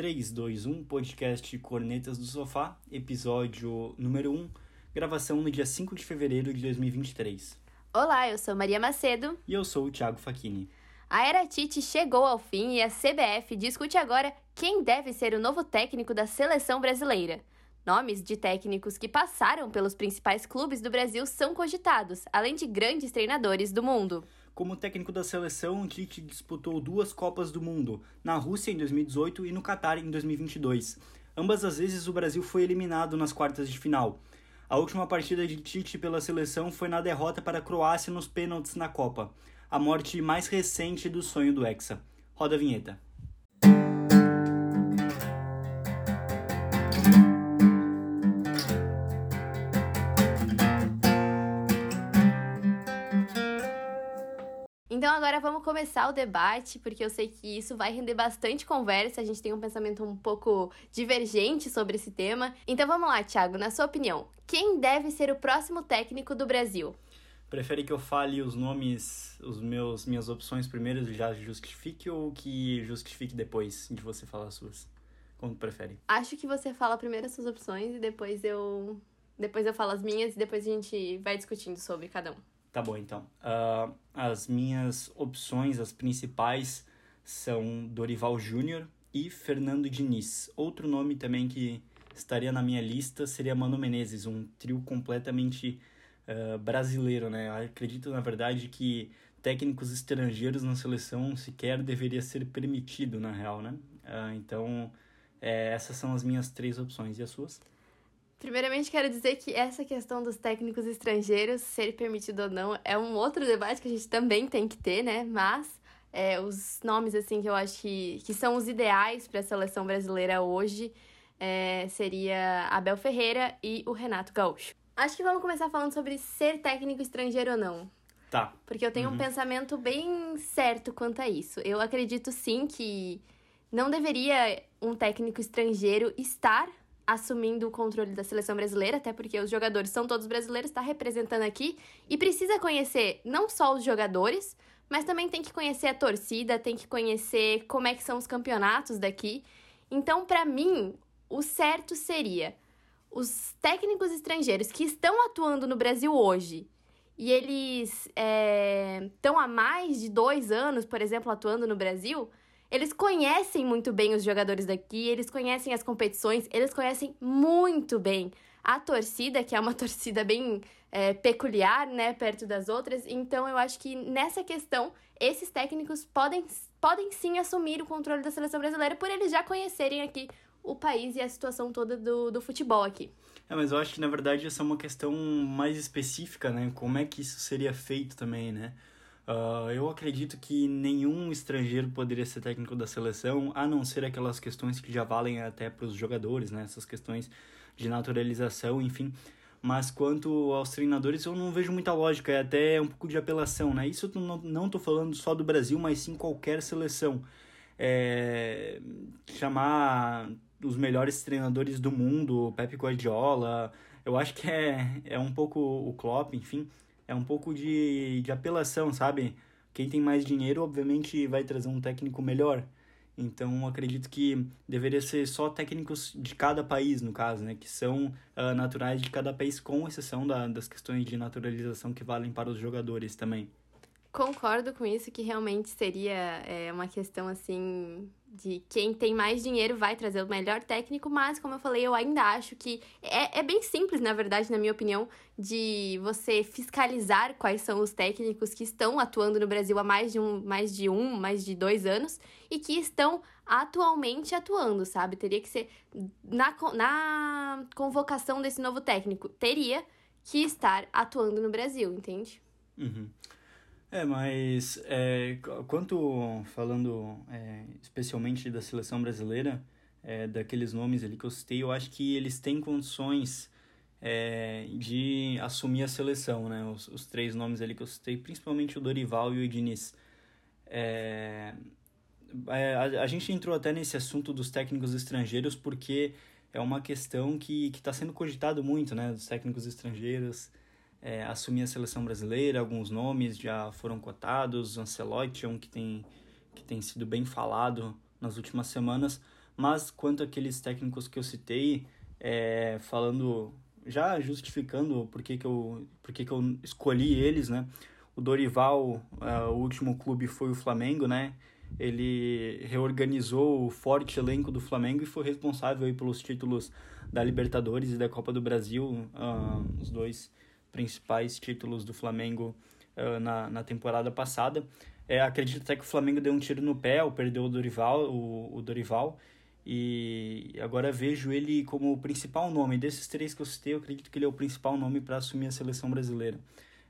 3, 2, 1, podcast Cornetas do Sofá, episódio número 1, gravação no dia 5 de fevereiro de 2023. Olá, eu sou Maria Macedo. E eu sou o Thiago Facchini. A Era Tite chegou ao fim e a CBF discute agora quem deve ser o novo técnico da seleção brasileira. Nomes de técnicos que passaram pelos principais clubes do Brasil são cogitados, além de grandes treinadores do mundo. Como técnico da seleção, Tite disputou duas Copas do Mundo, na Rússia em 2018 e no Catar em 2022. Ambas as vezes o Brasil foi eliminado nas quartas de final. A última partida de Tite pela seleção foi na derrota para a Croácia nos pênaltis na Copa, a morte mais recente do sonho do Hexa. Roda a vinheta. Então agora vamos começar o debate, porque eu sei que isso vai render bastante conversa, a gente tem um pensamento um pouco divergente sobre esse tema. Então vamos lá, Thiago, na sua opinião, quem deve ser o próximo técnico do Brasil? Prefere que eu fale os nomes, os meus minhas opções primeiro e já justifique ou que justifique depois de você falar as suas? Como prefere? Acho que você fala primeiro as suas opções e depois eu depois eu falo as minhas e depois a gente vai discutindo sobre cada um. Tá bom, então. Uh, as minhas opções, as principais, são Dorival Júnior e Fernando Diniz. Outro nome também que estaria na minha lista seria Mano Menezes, um trio completamente uh, brasileiro, né? Eu acredito, na verdade, que técnicos estrangeiros na seleção sequer deveria ser permitido, na real, né? Uh, então, é, essas são as minhas três opções. E as suas? Primeiramente, quero dizer que essa questão dos técnicos estrangeiros ser permitido ou não é um outro debate que a gente também tem que ter, né? Mas é, os nomes assim que eu acho que, que são os ideais para a seleção brasileira hoje é, seria Abel Ferreira e o Renato Gaúcho. Acho que vamos começar falando sobre ser técnico estrangeiro ou não. Tá. Porque eu tenho uhum. um pensamento bem certo quanto a isso. Eu acredito sim que não deveria um técnico estrangeiro estar assumindo o controle da seleção brasileira, até porque os jogadores são todos brasileiros, está representando aqui e precisa conhecer não só os jogadores, mas também tem que conhecer a torcida, tem que conhecer como é que são os campeonatos daqui. Então, para mim, o certo seria os técnicos estrangeiros que estão atuando no Brasil hoje e eles estão é, há mais de dois anos, por exemplo, atuando no Brasil, eles conhecem muito bem os jogadores daqui, eles conhecem as competições, eles conhecem muito bem a torcida, que é uma torcida bem é, peculiar, né, perto das outras. Então, eu acho que nessa questão, esses técnicos podem, podem sim assumir o controle da seleção brasileira por eles já conhecerem aqui o país e a situação toda do, do futebol aqui. É, mas eu acho que na verdade essa é uma questão mais específica, né? Como é que isso seria feito também, né? Uh, eu acredito que nenhum estrangeiro poderia ser técnico da seleção, a não ser aquelas questões que já valem até para os jogadores, né? Essas questões de naturalização, enfim. Mas quanto aos treinadores, eu não vejo muita lógica, é até um pouco de apelação, né? Isso eu não, não falando só do Brasil, mas sim qualquer seleção. É, chamar os melhores treinadores do mundo, Pep Guardiola, eu acho que é, é um pouco o Klopp, enfim é um pouco de, de apelação, sabe? Quem tem mais dinheiro, obviamente, vai trazer um técnico melhor. Então, acredito que deveria ser só técnicos de cada país, no caso, né? Que são uh, naturais de cada país, com exceção da, das questões de naturalização que valem para os jogadores também. Concordo com isso, que realmente seria é, uma questão assim de quem tem mais dinheiro vai trazer o melhor técnico, mas como eu falei, eu ainda acho que é, é bem simples, na verdade, na minha opinião, de você fiscalizar quais são os técnicos que estão atuando no Brasil há mais de um, mais de um, mais de dois anos e que estão atualmente atuando, sabe? Teria que ser na, na convocação desse novo técnico, teria que estar atuando no Brasil, entende? Uhum. É, mas é, quanto falando é, especialmente da seleção brasileira, é, daqueles nomes ali que eu citei, eu acho que eles têm condições é, de assumir a seleção, né? Os, os, três nomes ali que eu citei, principalmente o Dorival e o Diniz. É, é, a, a, gente entrou até nesse assunto dos técnicos estrangeiros porque é uma questão que está sendo cogitado muito, né? Dos técnicos estrangeiros é, assumir a seleção brasileira, alguns nomes já foram cotados, Ancelotti é um que tem, que tem sido bem falado nas últimas semanas, Mas quanto àqueles técnicos que eu citei, é, falando, já justificando por que, que, eu, por que, que eu escolhi eles, né? O Dorival, uh, o último clube foi o Flamengo, né? Ele reorganizou o forte elenco do Flamengo e foi responsável aí pelos títulos da Libertadores e da Copa do Brasil, uh, os dois principais títulos do Flamengo uh, na, na temporada passada. É, acredito até que o Flamengo deu um tiro no pé, ou perdeu o Dorival, o, o Dorival, e agora vejo ele como o principal nome. Desses três que eu citei, eu acredito que ele é o principal nome para assumir a seleção brasileira.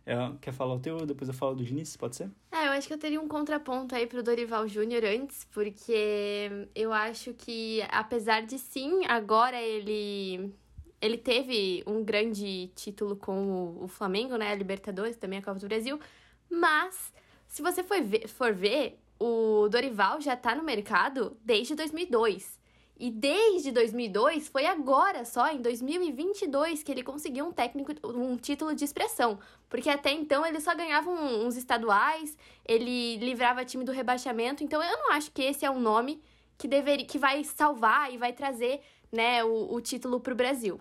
É, quer falar o teu? Depois eu falo do Diniz, pode ser? É, eu acho que eu teria um contraponto aí pro Dorival Júnior antes, porque eu acho que, apesar de sim, agora ele. Ele teve um grande título com o, Flamengo, né? A Libertadores, também a Copa do Brasil. Mas, se você for ver, for ver o Dorival já tá no mercado desde 2002. E desde 2002 foi agora só em 2022 que ele conseguiu um técnico um título de expressão, porque até então ele só ganhava uns estaduais, ele livrava time do rebaixamento, então eu não acho que esse é um nome que deveria que vai salvar e vai trazer, né, o, o título para o Brasil.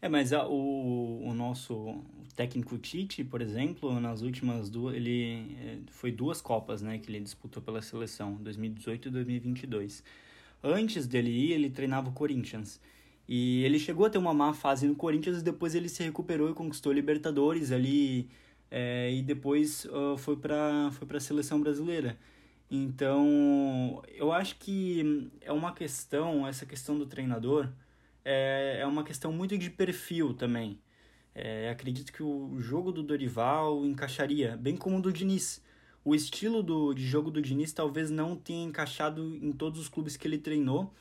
É, mas a, o, o nosso técnico Tite, por exemplo, nas últimas duas, ele é, foi duas copas, né, que ele disputou pela seleção, 2018 e 2022 antes dele ir, ele treinava o Corinthians. E ele chegou a ter uma má fase no Corinthians e depois ele se recuperou e conquistou Libertadores ali. É, e depois uh, foi para foi a seleção brasileira. Então, eu acho que é uma questão, essa questão do treinador, é, é uma questão muito de perfil também. É, acredito que o jogo do Dorival encaixaria, bem como o do Diniz o estilo do, de jogo do Diniz talvez não tenha encaixado em todos os clubes que ele treinou.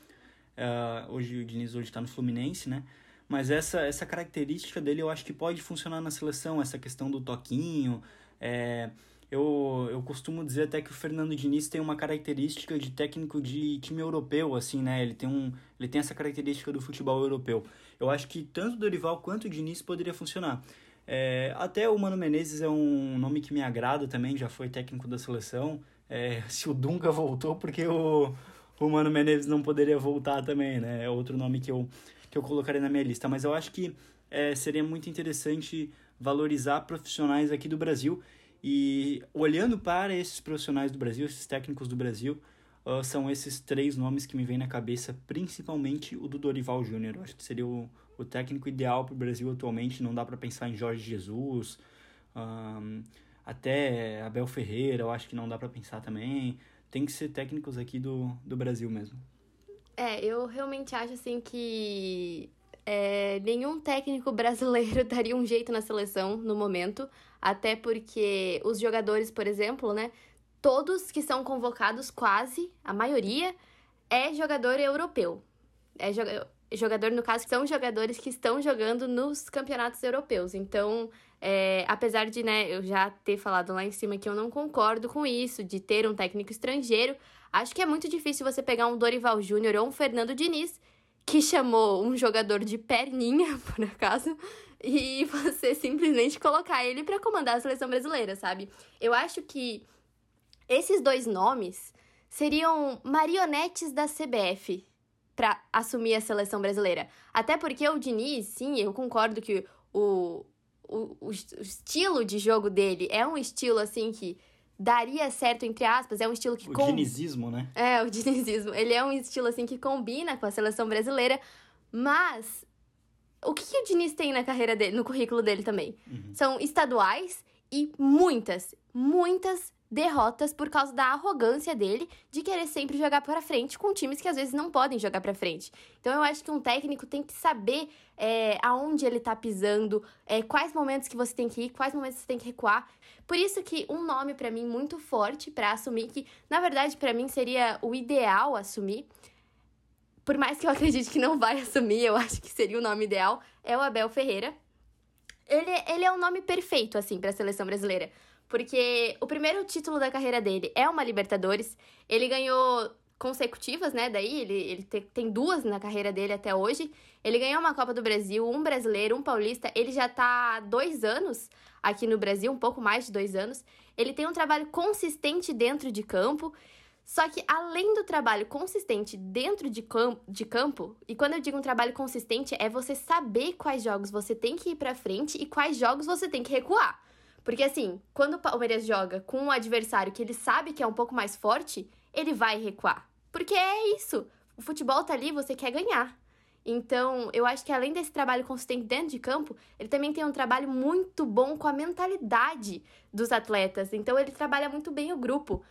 Uh, hoje o Diniz hoje está no Fluminense, né? Mas essa, essa característica dele eu acho que pode funcionar na seleção, essa questão do toquinho. É, eu, eu costumo dizer até que o Fernando Diniz tem uma característica de técnico de time europeu, assim, né? Ele tem, um, ele tem essa característica do futebol europeu. Eu acho que tanto o Dorival quanto o Diniz poderia funcionar. É, até o Mano Menezes é um nome que me agrada também, já foi técnico da seleção. É, se o Dunga voltou, porque o, o Mano Menezes não poderia voltar também, né? É outro nome que eu, que eu colocaria na minha lista. Mas eu acho que é, seria muito interessante valorizar profissionais aqui do Brasil. E olhando para esses profissionais do Brasil, esses técnicos do Brasil, uh, são esses três nomes que me vêm na cabeça, principalmente o do Dorival Júnior. Acho que seria o, o técnico ideal para o Brasil atualmente. Não dá para pensar em Jorge Jesus, um, até Abel Ferreira, eu acho que não dá para pensar também. Tem que ser técnicos aqui do, do Brasil mesmo. É, eu realmente acho assim que é, nenhum técnico brasileiro daria um jeito na seleção no momento, até porque os jogadores, por exemplo, né, todos que são convocados, quase, a maioria, é jogador europeu. É jogador, no caso, são jogadores que estão jogando nos campeonatos europeus. Então, é, apesar de né, eu já ter falado lá em cima que eu não concordo com isso, de ter um técnico estrangeiro, acho que é muito difícil você pegar um Dorival Júnior ou um Fernando Diniz, que chamou um jogador de perninha, por acaso, e você simplesmente colocar ele para comandar a seleção brasileira, sabe? Eu acho que esses dois nomes seriam marionetes da CBF, para assumir a seleção brasileira. Até porque o Diniz, sim, eu concordo que o, o, o, estilo de jogo dele é um estilo assim que daria certo, entre aspas, é um estilo que... O com... dinizismo, né? É, o dinizismo. Ele é um estilo assim que combina com a seleção brasileira, mas o que, que o Diniz tem na carreira dele, no currículo dele também? Uhum. São estaduais e muitas, muitas derrotas por causa da arrogância dele de querer sempre jogar para frente com times que às vezes não podem jogar para frente. Então eu acho que um técnico tem que saber é, aonde ele tá pisando, é, quais momentos que você tem que ir, quais momentos você tem que recuar. Por isso que um nome para mim muito forte para assumir que, na verdade, para mim seria o ideal assumir. Por mais que eu acredite que não vai assumir, eu acho que seria o nome ideal, é o Abel Ferreira. Ele, ele é um nome perfeito, assim, para a seleção brasileira porque o primeiro título da carreira dele é uma Libertadores. Ele ganhou consecutivas, né? Daí ele, ele te, tem duas na carreira dele até hoje. Ele ganhou uma Copa do Brasil, um brasileiro, um paulista. Ele já tá há dois anos aqui no Brasil, um pouco mais de dois anos. Ele tem um trabalho consistente dentro de campo. Só que além do trabalho consistente dentro de, campo, de campo, e quando eu digo um trabalho consistente, é você saber quais jogos você tem que ir pra frente e quais jogos você tem que recuar. Porque assim, quando o Palmeiras joga com um adversário que ele sabe que é um pouco mais forte, ele vai recuar. Porque é isso. O futebol tá ali, você quer ganhar. Então, eu acho que além desse trabalho consistente dentro de campo, ele também tem um trabalho muito bom com a mentalidade dos atletas. Então, ele trabalha muito bem o grupo.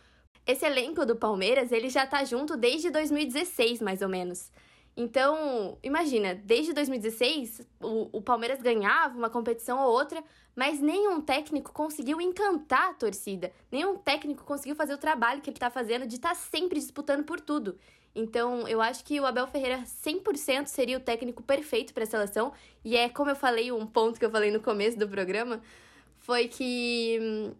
Esse elenco do Palmeiras, ele já tá junto desde 2016, mais ou menos. Então, imagina, desde 2016, o, o Palmeiras ganhava uma competição ou outra, mas nenhum técnico conseguiu encantar a torcida. Nenhum técnico conseguiu fazer o trabalho que ele tá fazendo de estar tá sempre disputando por tudo. Então, eu acho que o Abel Ferreira 100% seria o técnico perfeito para a seleção. E é como eu falei, um ponto que eu falei no começo do programa, foi que hum,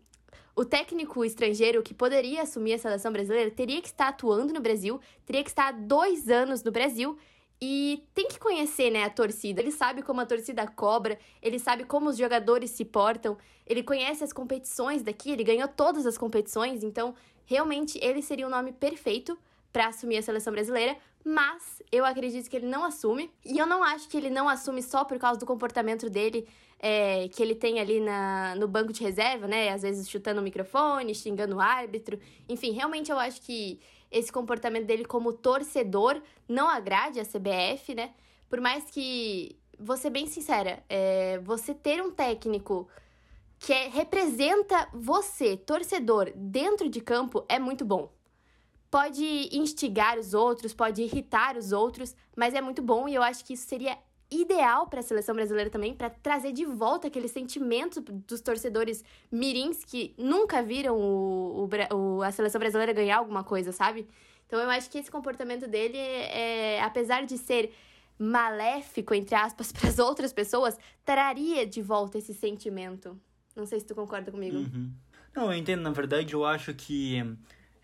o técnico estrangeiro que poderia assumir a seleção brasileira teria que estar atuando no Brasil, teria que estar há dois anos no Brasil e tem que conhecer, né, a torcida. Ele sabe como a torcida cobra, ele sabe como os jogadores se portam, ele conhece as competições daqui, ele ganhou todas as competições, então realmente ele seria o nome perfeito para assumir a seleção brasileira, mas eu acredito que ele não assume. E eu não acho que ele não assume só por causa do comportamento dele é, que ele tem ali na, no banco de reserva, né? Às vezes chutando o microfone, xingando o árbitro. Enfim, realmente eu acho que esse comportamento dele como torcedor não agrade a CBF, né? Por mais que, vou ser bem sincera, é, você ter um técnico que é, representa você, torcedor, dentro de campo é muito bom pode instigar os outros, pode irritar os outros, mas é muito bom e eu acho que isso seria ideal para a seleção brasileira também, para trazer de volta aquele sentimento dos torcedores mirins que nunca viram o, o, a seleção brasileira ganhar alguma coisa, sabe? Então eu acho que esse comportamento dele, é, apesar de ser maléfico, entre aspas, para as outras pessoas, traria de volta esse sentimento. Não sei se tu concorda comigo. Uhum. Não, eu entendo. Na verdade, eu acho que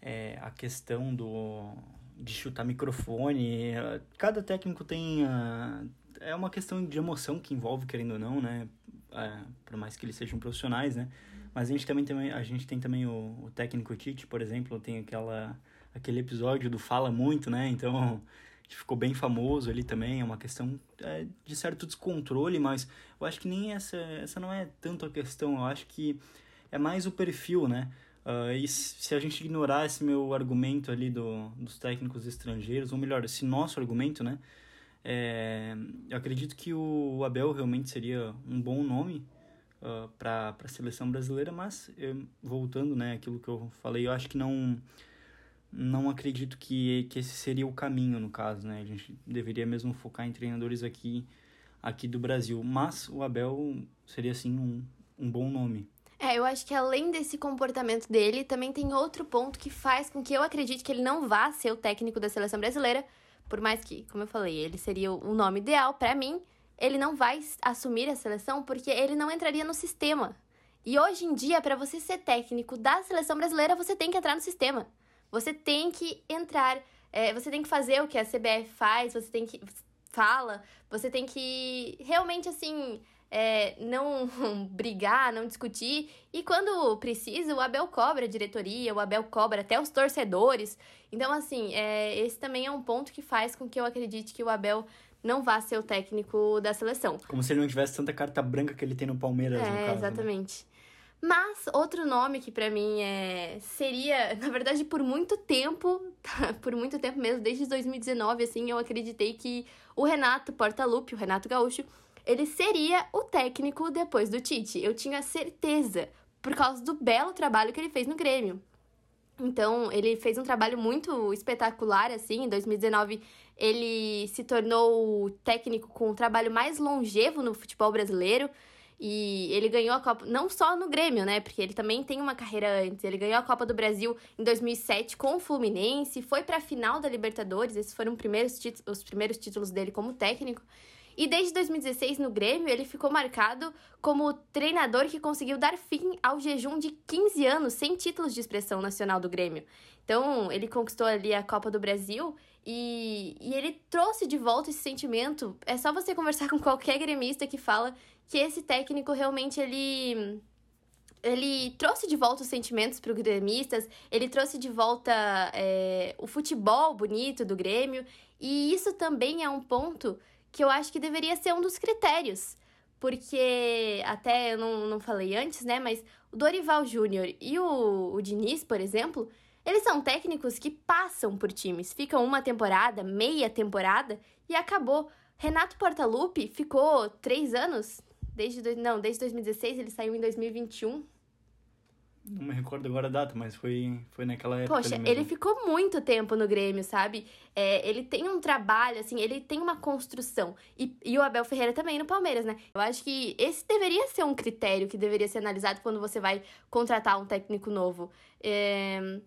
é, a questão do de chutar microfone. Cada técnico tem. Uh, é uma questão de emoção que envolve, querendo ou não, né? Uh, por mais que eles sejam profissionais, né? Mas a gente também tem, a gente tem também o, o técnico Tite, por exemplo, tem aquela, aquele episódio do Fala Muito, né? Então, ficou bem famoso ali também. É uma questão é, de certo descontrole, mas eu acho que nem essa, essa não é tanto a questão. Eu acho que é mais o perfil, né? Uh, e se a gente ignorar esse meu argumento ali do, dos técnicos estrangeiros, ou melhor, esse nosso argumento, né? É, eu acredito que o Abel realmente seria um bom nome uh, para a seleção brasileira, mas eu, voltando, né, aquilo que eu falei, eu acho que não não acredito que, que esse seria o caminho no caso, né? A gente deveria mesmo focar em treinadores aqui aqui do Brasil, mas o Abel seria sim um, um bom nome. É, eu acho que além desse comportamento dele, também tem outro ponto que faz com que eu acredite que ele não vá ser o técnico da seleção brasileira, por mais que, como eu falei, ele seria o nome ideal para mim, ele não vai assumir a seleção porque ele não entraria no sistema. E hoje em dia, para você ser técnico da seleção brasileira, você tem que entrar no sistema. Você tem que entrar, é, você tem que fazer o que a CBF faz, você tem que fala, você tem que realmente assim é, não brigar, não discutir. E quando precisa, o Abel cobra a diretoria, o Abel cobra até os torcedores. Então, assim, é, esse também é um ponto que faz com que eu acredite que o Abel não vá ser o técnico da seleção. Como se ele não tivesse tanta carta branca que ele tem no Palmeiras, é, no caso, né? exatamente. Né? Mas outro nome que para mim é seria, na verdade, por muito tempo, por muito tempo mesmo, desde 2019 assim, eu acreditei que o Renato Portaluppi, o Renato Gaúcho, ele seria o técnico depois do Tite. Eu tinha certeza, por causa do belo trabalho que ele fez no Grêmio. Então, ele fez um trabalho muito espetacular, assim. Em 2019, ele se tornou o técnico com o trabalho mais longevo no futebol brasileiro. E ele ganhou a Copa, não só no Grêmio, né? Porque ele também tem uma carreira antes. Ele ganhou a Copa do Brasil em 2007 com o Fluminense, foi para a final da Libertadores. Esses foram primeiros os primeiros títulos dele como técnico. E desde 2016, no Grêmio, ele ficou marcado como o treinador que conseguiu dar fim ao jejum de 15 anos sem títulos de expressão nacional do Grêmio. Então, ele conquistou ali a Copa do Brasil e, e ele trouxe de volta esse sentimento. É só você conversar com qualquer gremista que fala que esse técnico realmente ele ele trouxe de volta os sentimentos para os gremistas, ele trouxe de volta é, o futebol bonito do Grêmio, e isso também é um ponto que eu acho que deveria ser um dos critérios. Porque, até eu não, não falei antes, né? Mas o Dorival Júnior e o, o Diniz, por exemplo, eles são técnicos que passam por times, ficam uma temporada, meia temporada e acabou. Renato Portaluppi ficou três anos, desde, não, desde 2016, ele saiu em 2021. Não me recordo agora a data, mas foi, foi naquela época. Poxa, ele ficou muito tempo no Grêmio, sabe? É, ele tem um trabalho, assim, ele tem uma construção. E, e o Abel Ferreira também no Palmeiras, né? Eu acho que esse deveria ser um critério que deveria ser analisado quando você vai contratar um técnico novo. É...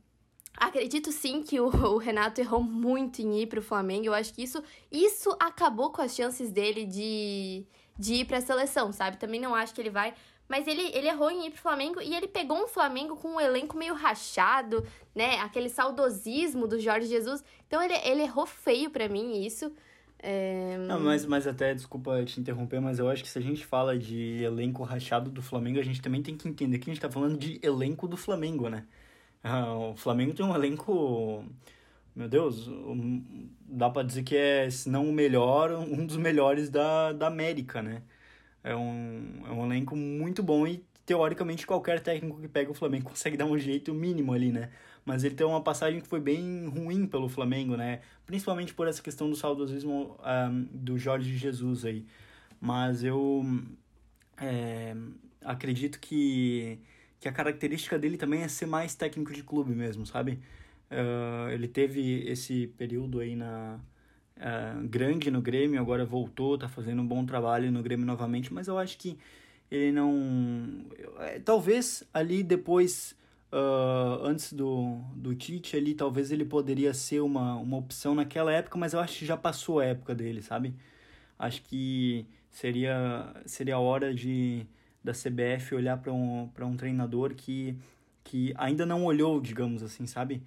Acredito sim que o, o, Renato errou muito em ir para o Flamengo. Eu acho que isso, isso acabou com as chances dele de, de ir para a seleção, sabe? Também não acho que ele vai mas ele, ele errou em ir pro Flamengo e ele pegou um Flamengo com um elenco meio rachado, né? Aquele saudosismo do Jorge Jesus. Então ele, ele errou feio para mim isso. É... Não, mas, mas até, desculpa te interromper, mas eu acho que se a gente fala de elenco rachado do Flamengo, a gente também tem que entender que a gente tá falando de elenco do Flamengo, né? Ah, o Flamengo tem um elenco. Meu Deus, dá pra dizer que é, se não o melhor, um dos melhores da, da América, né? É um, é um elenco muito bom e, teoricamente, qualquer técnico que pega o Flamengo consegue dar um jeito mínimo ali, né? Mas ele tem uma passagem que foi bem ruim pelo Flamengo, né? Principalmente por essa questão do saudosismo um, do Jorge Jesus aí. Mas eu é, acredito que, que a característica dele também é ser mais técnico de clube mesmo, sabe? Uh, ele teve esse período aí na, uh, grande no Grêmio, agora voltou, tá fazendo um bom trabalho no Grêmio novamente, mas eu acho que ele não. É, talvez ali depois, uh, antes do, do Tite, ali, talvez ele poderia ser uma, uma opção naquela época, mas eu acho que já passou a época dele, sabe? Acho que seria, seria a hora de da CBF olhar para um, um treinador que, que ainda não olhou, digamos assim, sabe?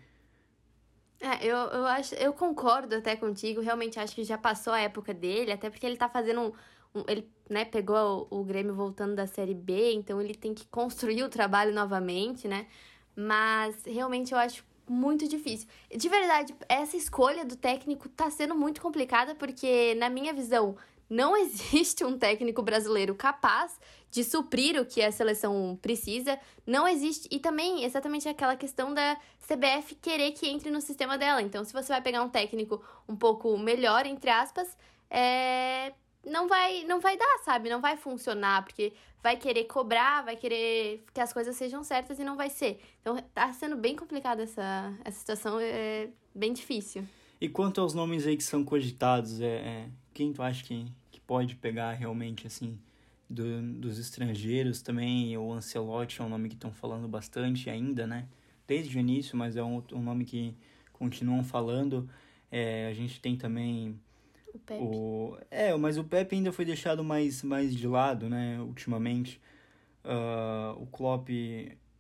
É, eu, eu acho, eu concordo até contigo, realmente acho que já passou a época dele, até porque ele tá fazendo um, um ele, né, pegou o, o Grêmio voltando da Série B, então ele tem que construir o trabalho novamente, né? Mas realmente eu acho muito difícil. De verdade, essa escolha do técnico tá sendo muito complicada porque na minha visão não existe um técnico brasileiro capaz de suprir o que a seleção precisa. Não existe. E também, exatamente aquela questão da CBF querer que entre no sistema dela. Então, se você vai pegar um técnico um pouco melhor, entre aspas, é... não, vai, não vai dar, sabe? Não vai funcionar, porque vai querer cobrar, vai querer que as coisas sejam certas e não vai ser. Então, tá sendo bem complicada essa, essa situação, é bem difícil. E quanto aos nomes aí que são cogitados, é, é quem tu acha que, que pode pegar realmente, assim, do, dos estrangeiros também? O Ancelotti é um nome que estão falando bastante ainda, né? Desde o início, mas é um, um nome que continuam falando. É, a gente tem também o Pepe. O, é, mas o Pepe ainda foi deixado mais, mais de lado, né, ultimamente. Uh, o Klopp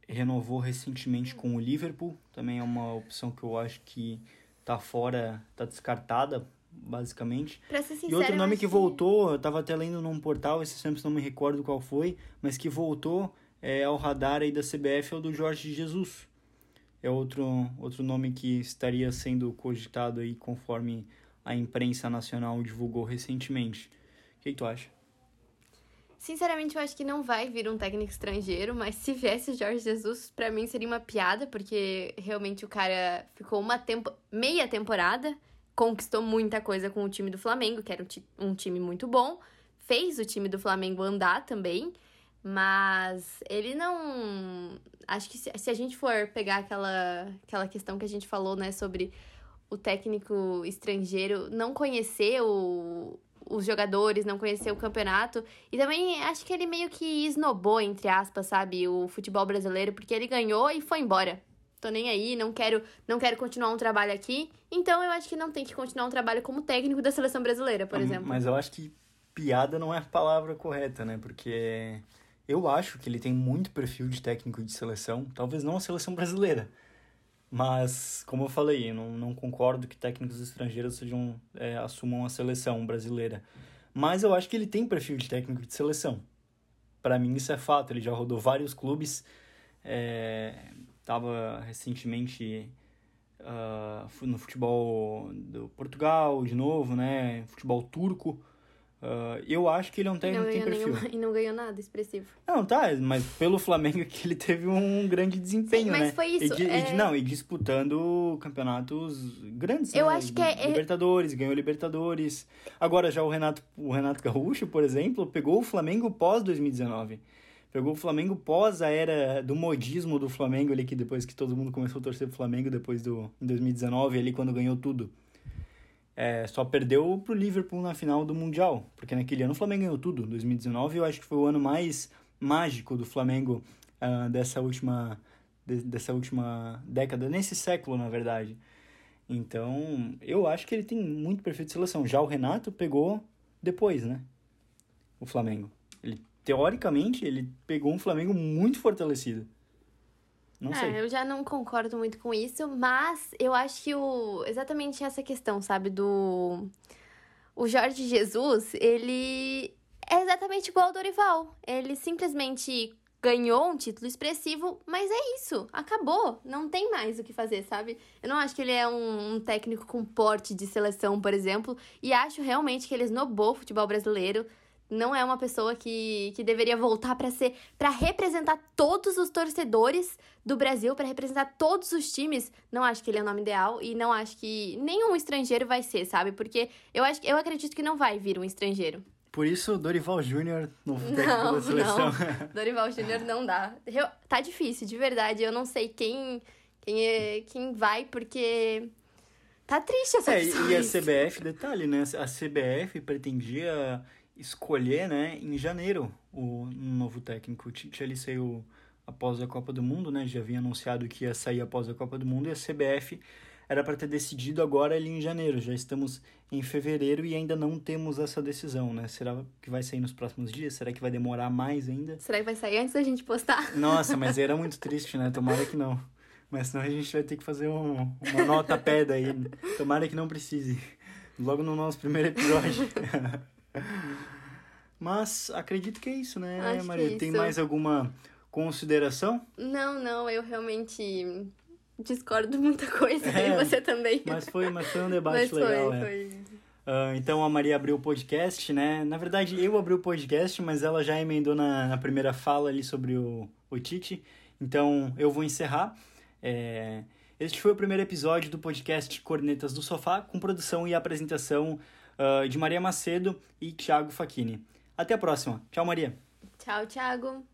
renovou recentemente com o Liverpool, também é uma opção que eu acho que tá fora, tá descartada basicamente. Pra ser sincero, e outro nome que voltou, eu tava até lendo num portal, esses tempos não me recordo qual foi, mas que voltou é, ao radar aí da CBF é o do Jorge Jesus. É outro, outro nome que estaria sendo cogitado aí conforme a imprensa nacional divulgou recentemente. O que, que tu acha? Sinceramente, eu acho que não vai vir um técnico estrangeiro, mas se viesse Jorge Jesus, para mim seria uma piada, porque realmente o cara ficou uma tempo... meia temporada conquistou muita coisa com o time do Flamengo, que era um, time muito bom, fez o time do Flamengo andar também, mas ele não. Acho que se, se a gente for pegar aquela, aquela questão que a gente falou, né, sobre o técnico estrangeiro não conhecer o, os jogadores, não conhecer o campeonato. E também acho que ele meio que esnobou, entre aspas, sabe, o futebol brasileiro, porque ele ganhou e foi embora tô nem aí, não quero, não quero continuar um trabalho aqui. Então eu acho que não tem que continuar um trabalho como técnico da seleção brasileira, por exemplo. Mas eu acho que piada não é a palavra correta, né? Porque eu acho que ele tem muito perfil de técnico de seleção, talvez não a seleção brasileira. Mas, como eu falei, eu não, não concordo que técnicos estrangeiros sejam, é, assumam a seleção brasileira. Mas eu acho que ele tem perfil de técnico de seleção. para mim isso é fato. Ele já rodou vários clubes. É, tava recentemente uh, no futebol do Portugal de novo, né? Futebol turco. Uh, eu acho que ele é um técnico que tem perfil. Nenhuma, e não ganhou nada expressivo. Não, tá, mas pelo Flamengo que ele teve um grande desempenho, Sim, mas né? Mas foi isso. E, é... e, não, e disputando campeonatos grandes, Eu né? acho que é... Libertadores, ganhou Libertadores. Agora já o Renato, o Renato Gaúcho, por exemplo, pegou o Flamengo pós 2019. Pegou o Flamengo pós a era do modismo do Flamengo ali, que depois que todo mundo começou a torcer pro Flamengo, depois do em 2019, ali quando ganhou tudo. É, só perdeu pro Liverpool na final do Mundial, porque naquele ano o Flamengo ganhou tudo. 2019 eu acho que foi o ano mais mágico do Flamengo uh, dessa última de, dessa última década, nesse século, na verdade. Então, eu acho que ele tem muito perfil de seleção. Já o Renato pegou depois, né? O Flamengo. Teoricamente, ele pegou um Flamengo muito fortalecido. Não é, sei. eu já não concordo muito com isso, mas eu acho que o exatamente essa questão, sabe, do o Jorge Jesus, ele é exatamente igual ao Dorival. Ele simplesmente ganhou um título expressivo, mas é isso, acabou, não tem mais o que fazer, sabe? Eu não acho que ele é um, um técnico com porte de seleção, por exemplo, e acho realmente que ele esnobou o futebol brasileiro não é uma pessoa que, que deveria voltar para ser para representar todos os torcedores do Brasil, para representar todos os times. Não acho que ele é o nome ideal e não acho que nenhum estrangeiro vai ser, sabe? Porque eu acho eu acredito que não vai vir um estrangeiro. Por isso, Dorival Júnior, técnico não, da seleção. Não. Dorival Júnior não dá. Tá difícil, de verdade. Eu não sei quem quem, é, quem vai, porque tá triste essa é, E a CBF, detalhe, né? A CBF pretendia escolher, né, em janeiro, o novo técnico. O Tite saiu após a Copa do Mundo, né? Já havia anunciado que ia sair após a Copa do Mundo e a CBF era para ter decidido agora ali em janeiro. Já estamos em fevereiro e ainda não temos essa decisão, né? Será que vai sair nos próximos dias? Será que vai demorar mais ainda? Será que vai sair antes da gente postar? Nossa, mas era muito triste, né? Tomara que não. Mas senão a gente vai ter que fazer um, uma nota pé daí. Tomara que não precise. Logo no nosso primeiro episódio. Mas acredito que é isso, né, Acho Maria? É Tem isso. mais alguma consideração? Não, não, eu realmente discordo muita coisa É, e você também. Mas foi, mas foi um debate Mas legal, foi, é. foi. Ah, então a Maria abriu o podcast, né? Na verdade, eu abri o podcast, mas ela já emendou na, na primeira fala ali sobre o, o Tite. Então eu vou encerrar. É, este foi o primeiro episódio do podcast Cornetas do Sofá, com produção e apresentação ah, de Maria Macedo e Thiago Facchini. Até a próxima. Tchau, Maria. Tchau, Thiago.